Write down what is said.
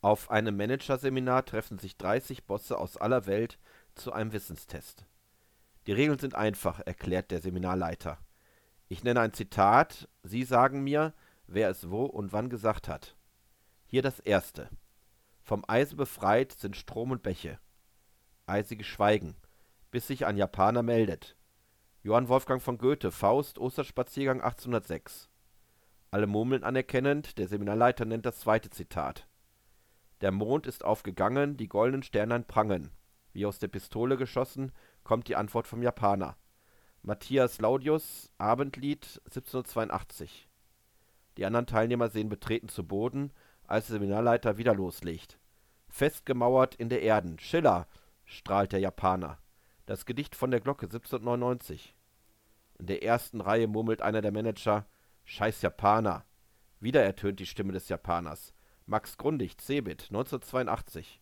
Auf einem Managerseminar treffen sich 30 Bosse aus aller Welt zu einem Wissenstest. Die Regeln sind einfach, erklärt der Seminarleiter. Ich nenne ein Zitat, Sie sagen mir, wer es wo und wann gesagt hat. Hier das erste. Vom Eise befreit sind Strom und Bäche. Eisiges Schweigen, bis sich ein Japaner meldet. Johann Wolfgang von Goethe, Faust, Osterspaziergang 1806. Alle murmeln anerkennend, der Seminarleiter nennt das zweite Zitat. Der Mond ist aufgegangen, die goldenen Sternlein prangen. Wie aus der Pistole geschossen, kommt die Antwort vom Japaner. Matthias Laudius, Abendlied 1782. Die anderen Teilnehmer sehen betreten zu Boden, als der Seminarleiter wieder loslegt. Festgemauert in der Erden. Schiller, strahlt der Japaner. Das Gedicht von der Glocke 1799. In der ersten Reihe murmelt einer der Manager, Scheiß Japaner. Wieder ertönt die Stimme des Japaners. Max Grundig, Cebit, 1982